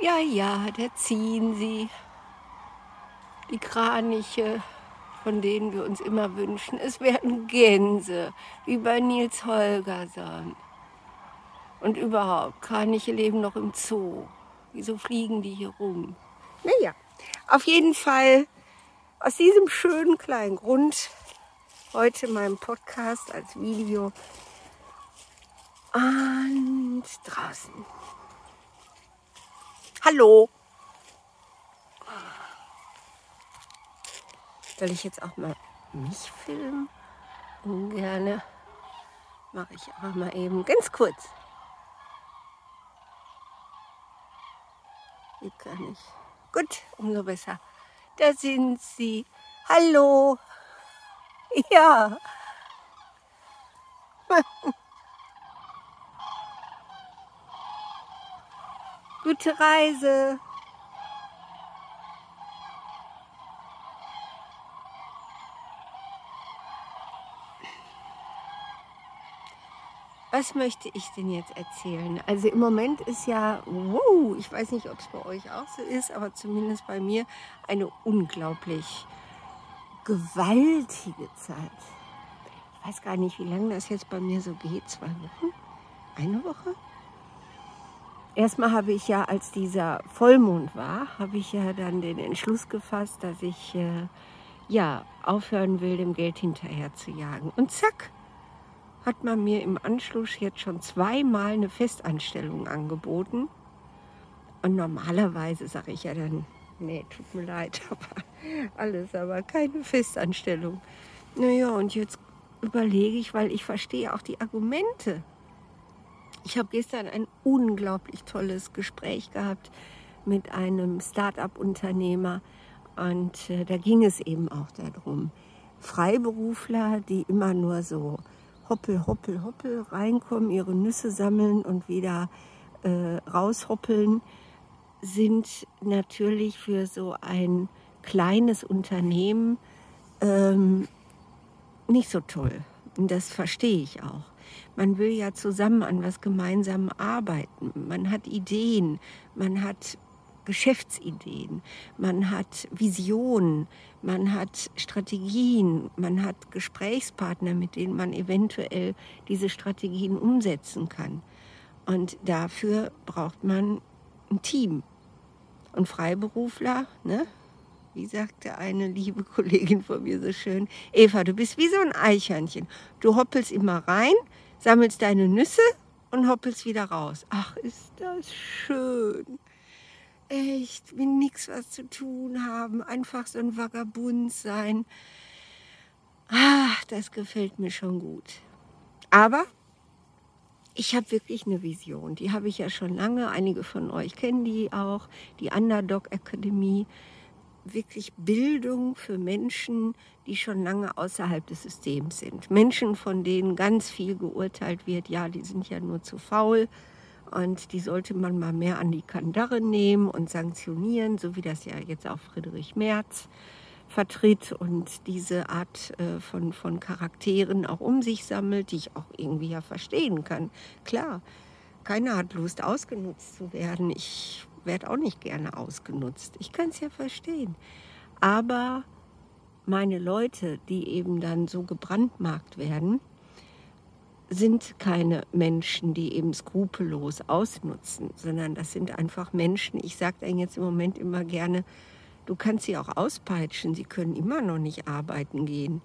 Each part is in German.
Ja, ja, da ziehen sie. Die Kraniche, von denen wir uns immer wünschen. Es werden Gänse, wie bei Nils Holgersson. Und überhaupt, Kraniche leben noch im Zoo. Wieso fliegen die hier rum? Naja, auf jeden Fall aus diesem schönen kleinen Grund heute meinem Podcast als Video und draußen. Hallo. Soll ich jetzt auch mal mich filmen? Ungerne. Mache ich aber mal eben ganz kurz. Wie kann ich? Gut, umso besser. Da sind sie. Hallo. Ja. Gute Reise. Was möchte ich denn jetzt erzählen? Also im Moment ist ja, wow, ich weiß nicht, ob es bei euch auch so ist, aber zumindest bei mir eine unglaublich gewaltige Zeit. Ich weiß gar nicht, wie lange das jetzt bei mir so geht. Zwei Wochen? Eine Woche? Erstmal habe ich ja, als dieser Vollmond war, habe ich ja dann den Entschluss gefasst, dass ich äh, ja aufhören will, dem Geld hinterher zu jagen. Und zack, hat man mir im Anschluss jetzt schon zweimal eine Festanstellung angeboten. Und normalerweise sage ich ja dann, nee, tut mir leid, aber alles, aber keine Festanstellung. Naja, und jetzt überlege ich, weil ich verstehe auch die Argumente. Ich habe gestern ein unglaublich tolles Gespräch gehabt mit einem Start-up-Unternehmer und äh, da ging es eben auch darum, Freiberufler, die immer nur so hoppel, hoppel, hoppel reinkommen, ihre Nüsse sammeln und wieder äh, raushoppeln, sind natürlich für so ein kleines Unternehmen ähm, nicht so toll. Und das verstehe ich auch. Man will ja zusammen an was gemeinsam arbeiten. Man hat Ideen, man hat Geschäftsideen, man hat Visionen, man hat Strategien, man hat Gesprächspartner, mit denen man eventuell diese Strategien umsetzen kann. Und dafür braucht man ein Team. Und Freiberufler, ne? Wie sagte eine liebe Kollegin von mir so schön, Eva, du bist wie so ein Eichhörnchen. Du hoppelst immer rein, sammelst deine Nüsse und hoppelst wieder raus. Ach, ist das schön. Echt, mit nichts was zu tun haben, einfach so ein Vagabund sein. Ach, das gefällt mir schon gut. Aber ich habe wirklich eine Vision. Die habe ich ja schon lange. Einige von euch kennen die auch. Die Underdog Akademie wirklich Bildung für Menschen, die schon lange außerhalb des Systems sind. Menschen, von denen ganz viel geurteilt wird, ja, die sind ja nur zu faul und die sollte man mal mehr an die Kandare nehmen und sanktionieren, so wie das ja jetzt auch Friedrich Merz vertritt und diese Art äh, von, von Charakteren auch um sich sammelt, die ich auch irgendwie ja verstehen kann. Klar, keiner hat Lust, ausgenutzt zu werden. Ich werde auch nicht gerne ausgenutzt. Ich kann es ja verstehen. Aber meine Leute, die eben dann so gebrandmarkt werden, sind keine Menschen, die eben skrupellos ausnutzen, sondern das sind einfach Menschen, ich sage dann jetzt im Moment immer gerne, du kannst sie auch auspeitschen, sie können immer noch nicht arbeiten gehen.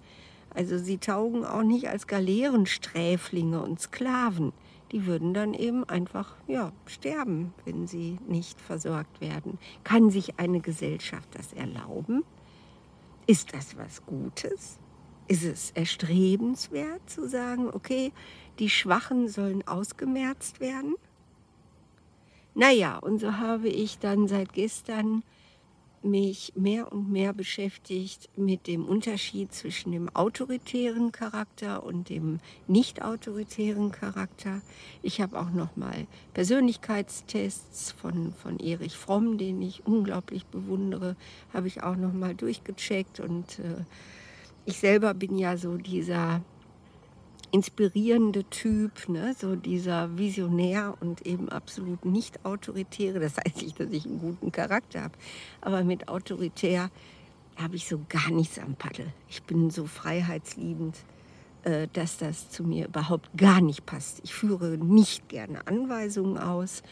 Also sie taugen auch nicht als Galeerensträflinge und Sklaven die würden dann eben einfach ja, sterben, wenn sie nicht versorgt werden. Kann sich eine Gesellschaft das erlauben? Ist das was Gutes? Ist es erstrebenswert zu sagen, okay, die Schwachen sollen ausgemerzt werden? Naja, und so habe ich dann seit gestern mich mehr und mehr beschäftigt mit dem Unterschied zwischen dem autoritären Charakter und dem nicht autoritären Charakter. Ich habe auch noch mal Persönlichkeitstests von, von Erich Fromm, den ich unglaublich bewundere, habe ich auch noch mal durchgecheckt und äh, ich selber bin ja so dieser inspirierende Typ, ne? so dieser Visionär und eben absolut nicht autoritäre. Das heißt nicht, dass ich einen guten Charakter habe, aber mit autoritär habe ich so gar nichts am Paddel. Ich bin so freiheitsliebend, äh, dass das zu mir überhaupt gar nicht passt. Ich führe nicht gerne Anweisungen aus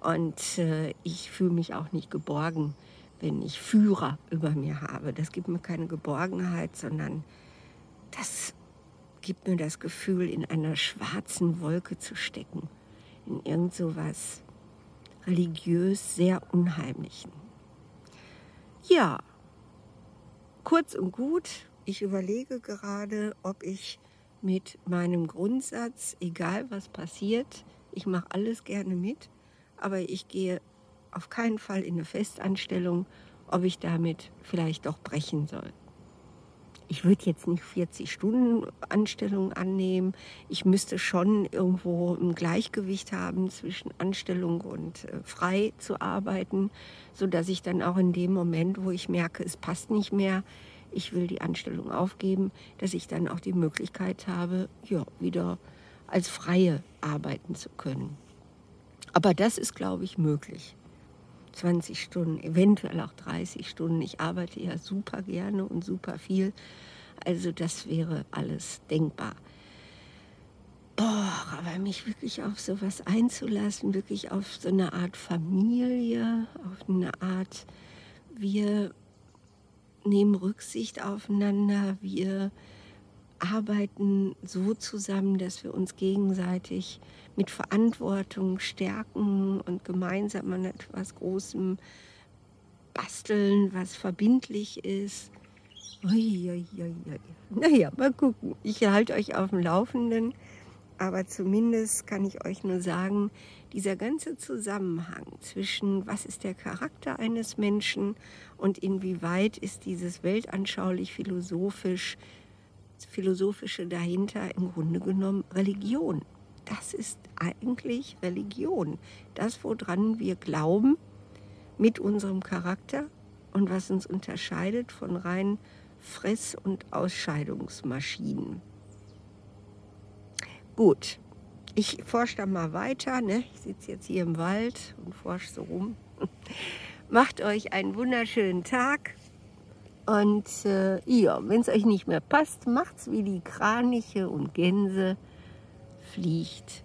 und äh, ich fühle mich auch nicht geborgen, wenn ich Führer über mir habe. Das gibt mir keine Geborgenheit, sondern das gibt mir das Gefühl, in einer schwarzen Wolke zu stecken, in irgend so was religiös sehr Unheimlichen. Ja, kurz und gut, ich überlege gerade, ob ich mit meinem Grundsatz, egal was passiert, ich mache alles gerne mit, aber ich gehe auf keinen Fall in eine Festanstellung, ob ich damit vielleicht doch brechen soll ich würde jetzt nicht 40 Stunden Anstellung annehmen. Ich müsste schon irgendwo ein Gleichgewicht haben zwischen Anstellung und äh, frei zu arbeiten, so dass ich dann auch in dem Moment, wo ich merke, es passt nicht mehr, ich will die Anstellung aufgeben, dass ich dann auch die Möglichkeit habe, ja, wieder als Freie arbeiten zu können. Aber das ist, glaube ich, möglich. 20 Stunden, eventuell auch 30 Stunden. Ich arbeite ja super gerne und super viel. Also das wäre alles denkbar. Boah, aber mich wirklich auf sowas einzulassen, wirklich auf so eine Art Familie, auf eine Art, wir nehmen Rücksicht aufeinander, wir arbeiten so zusammen, dass wir uns gegenseitig mit Verantwortung stärken und gemeinsam an etwas Großem basteln, was verbindlich ist. Uiuiui. Naja, mal gucken. Ich halte euch auf dem Laufenden, aber zumindest kann ich euch nur sagen, dieser ganze Zusammenhang zwischen was ist der Charakter eines Menschen und inwieweit ist dieses weltanschaulich philosophisch philosophische dahinter im Grunde genommen Religion. Das ist eigentlich Religion. Das, woran wir glauben mit unserem Charakter und was uns unterscheidet von rein Fress- und Ausscheidungsmaschinen. Gut, ich forsche da mal weiter. Ne? Ich sitze jetzt hier im Wald und forsche so rum. Macht euch einen wunderschönen Tag. Und äh, ja, wenn es euch nicht mehr passt, macht's wie die Kraniche und Gänse, fliegt.